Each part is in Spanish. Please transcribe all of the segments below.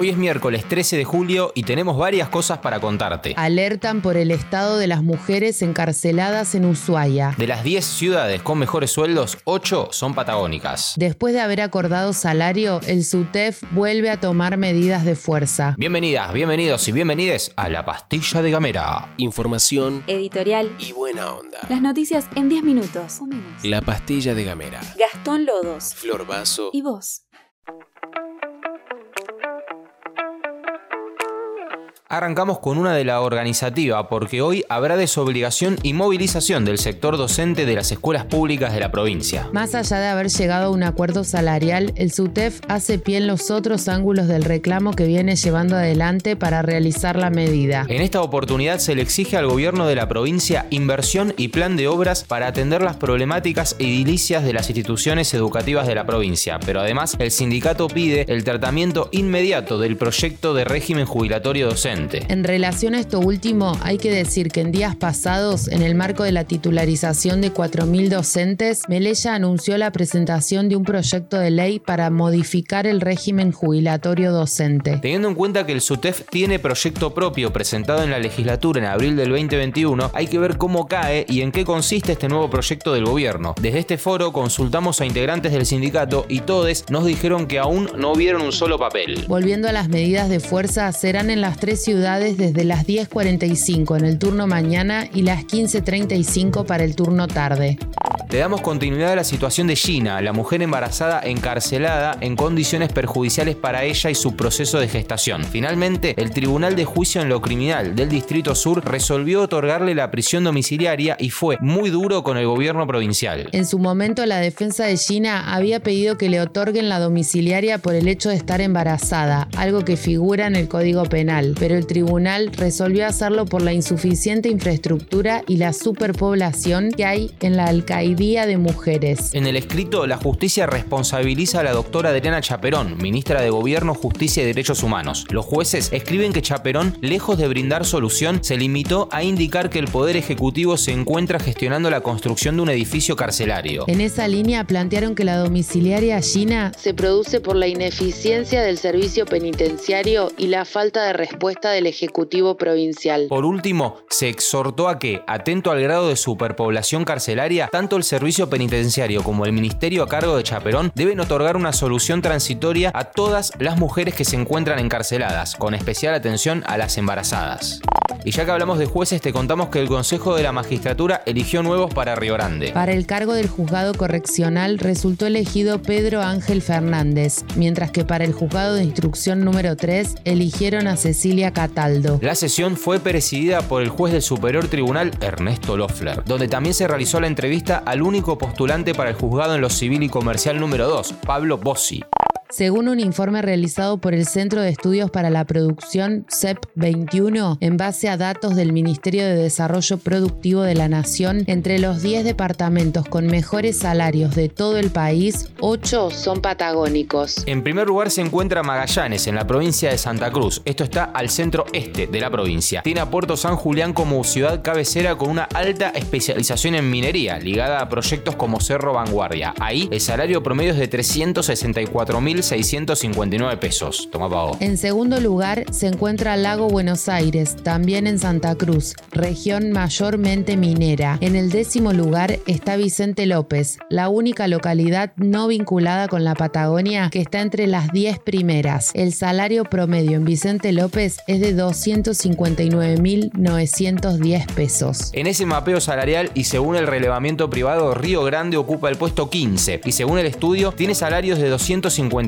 Hoy es miércoles 13 de julio y tenemos varias cosas para contarte. Alertan por el estado de las mujeres encarceladas en Ushuaia. De las 10 ciudades con mejores sueldos, 8 son patagónicas. Después de haber acordado salario, el SUTEF vuelve a tomar medidas de fuerza. Bienvenidas, bienvenidos y bienvenides a La Pastilla de Gamera. Información Editorial. y buena onda. Las noticias en 10 minutos. O menos. La pastilla de Gamera. Gastón Lodos. Flor Vaso. ¿Y vos? Arrancamos con una de la organizativa porque hoy habrá desobligación y movilización del sector docente de las escuelas públicas de la provincia. Más allá de haber llegado a un acuerdo salarial, el SUTEF hace pie en los otros ángulos del reclamo que viene llevando adelante para realizar la medida. En esta oportunidad se le exige al gobierno de la provincia inversión y plan de obras para atender las problemáticas edilicias de las instituciones educativas de la provincia, pero además el sindicato pide el tratamiento inmediato del proyecto de régimen jubilatorio docente. En relación a esto último, hay que decir que en días pasados, en el marco de la titularización de 4.000 docentes, Melella anunció la presentación de un proyecto de ley para modificar el régimen jubilatorio docente. Teniendo en cuenta que el SUTEF tiene proyecto propio presentado en la legislatura en abril del 2021, hay que ver cómo cae y en qué consiste este nuevo proyecto del gobierno. Desde este foro consultamos a integrantes del sindicato y todos nos dijeron que aún no vieron un solo papel. Volviendo a las medidas de fuerza, serán en las tres ciudades desde las 10.45 en el turno mañana y las 15.35 para el turno tarde. Le damos continuidad a la situación de Gina, la mujer embarazada encarcelada en condiciones perjudiciales para ella y su proceso de gestación. Finalmente, el Tribunal de Juicio en lo Criminal del Distrito Sur resolvió otorgarle la prisión domiciliaria y fue muy duro con el gobierno provincial. En su momento, la defensa de Gina había pedido que le otorguen la domiciliaria por el hecho de estar embarazada, algo que figura en el Código Penal, pero el tribunal resolvió hacerlo por la insuficiente infraestructura y la superpoblación que hay en la alcaidía de mujeres. En el escrito, la justicia responsabiliza a la doctora Adriana Chaperón, ministra de Gobierno, Justicia y Derechos Humanos. Los jueces escriben que Chaperón, lejos de brindar solución, se limitó a indicar que el Poder Ejecutivo se encuentra gestionando la construcción de un edificio carcelario. En esa línea plantearon que la domiciliaria Gina se produce por la ineficiencia del servicio penitenciario y la falta de respuesta del Ejecutivo provincial. Por último, se exhortó a que, atento al grado de superpoblación carcelaria, tanto el servicio penitenciario como el ministerio a cargo de Chaperón deben otorgar una solución transitoria a todas las mujeres que se encuentran encarceladas, con especial atención a las embarazadas. Y ya que hablamos de jueces, te contamos que el Consejo de la Magistratura eligió nuevos para Río Grande. Para el cargo del juzgado correccional resultó elegido Pedro Ángel Fernández, mientras que para el juzgado de instrucción número 3 eligieron a Cecilia Cataldo. La sesión fue presidida por el juez del Superior Tribunal Ernesto Loeffler, donde también se realizó la entrevista al único postulante para el juzgado en lo civil y comercial número 2, Pablo Bossi. Según un informe realizado por el Centro de Estudios para la Producción CEP 21, en base a datos del Ministerio de Desarrollo Productivo de la Nación, entre los 10 departamentos con mejores salarios de todo el país, 8 son patagónicos. En primer lugar se encuentra Magallanes, en la provincia de Santa Cruz. Esto está al centro este de la provincia. Tiene a Puerto San Julián como ciudad cabecera con una alta especialización en minería, ligada a proyectos como Cerro Vanguardia. Ahí el salario promedio es de 364.659 pesos. Toma pago. En segundo lugar se encuentra Lago Buenos Aires, también en Santa Cruz, región mayormente minera. En el décimo lugar está Vicente López, la única localidad no vinculada con la Patagonia que está entre las 10 primeras. El salario promedio en Vicente López es de 259.910 pesos. En ese mapeo salarial y según el relevamiento privado, Río Grande ocupa el puesto 15 y según el estudio tiene salarios de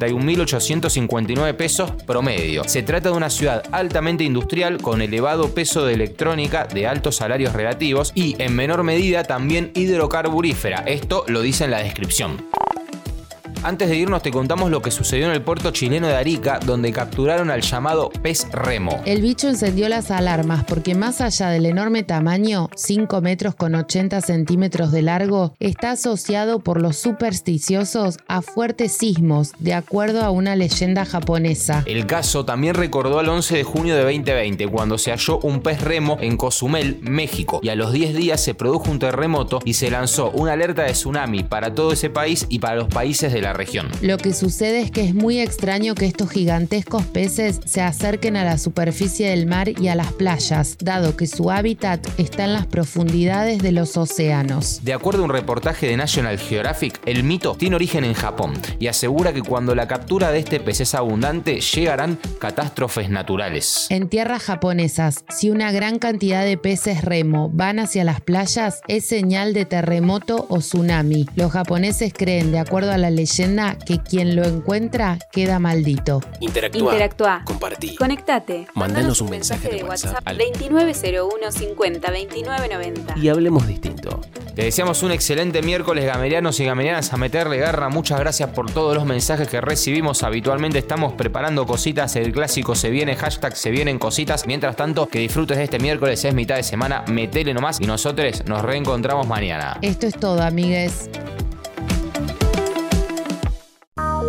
251.859 pesos promedio. Se trata de una ciudad altamente industrial con elevado peso de electrónica de altos salarios relativos y en menor medida también hidrocarburífera. Esto lo dice en la descripción. Antes de irnos te contamos lo que sucedió en el puerto chileno de Arica, donde capturaron al llamado pez remo. El bicho encendió las alarmas porque más allá del enorme tamaño, 5 metros con 80 centímetros de largo, está asociado por los supersticiosos a fuertes sismos, de acuerdo a una leyenda japonesa. El caso también recordó al 11 de junio de 2020, cuando se halló un pez remo en Cozumel, México, y a los 10 días se produjo un terremoto y se lanzó una alerta de tsunami para todo ese país y para los países de la región. Lo que sucede es que es muy extraño que estos gigantescos peces se acerquen a la superficie del mar y a las playas, dado que su hábitat está en las profundidades de los océanos. De acuerdo a un reportaje de National Geographic, el mito tiene origen en Japón y asegura que cuando la captura de este pez es abundante, llegarán catástrofes naturales. En tierras japonesas, si una gran cantidad de peces remo van hacia las playas, es señal de terremoto o tsunami. Los japoneses creen, de acuerdo a la leyenda, que quien lo encuentra queda maldito. Interactúa. Interactúa. Compartí. Conectate. Mandanos un mensaje de WhatsApp al 2901 50 29 90. Y hablemos distinto. Te deseamos un excelente miércoles, gamerianos y gamerianas, a meterle garra. Muchas gracias por todos los mensajes que recibimos. Habitualmente estamos preparando cositas. El clásico se viene, hashtag se vienen cositas. Mientras tanto, que disfrutes de este miércoles, es mitad de semana. Metele nomás y nosotros nos reencontramos mañana. Esto es todo, amigues.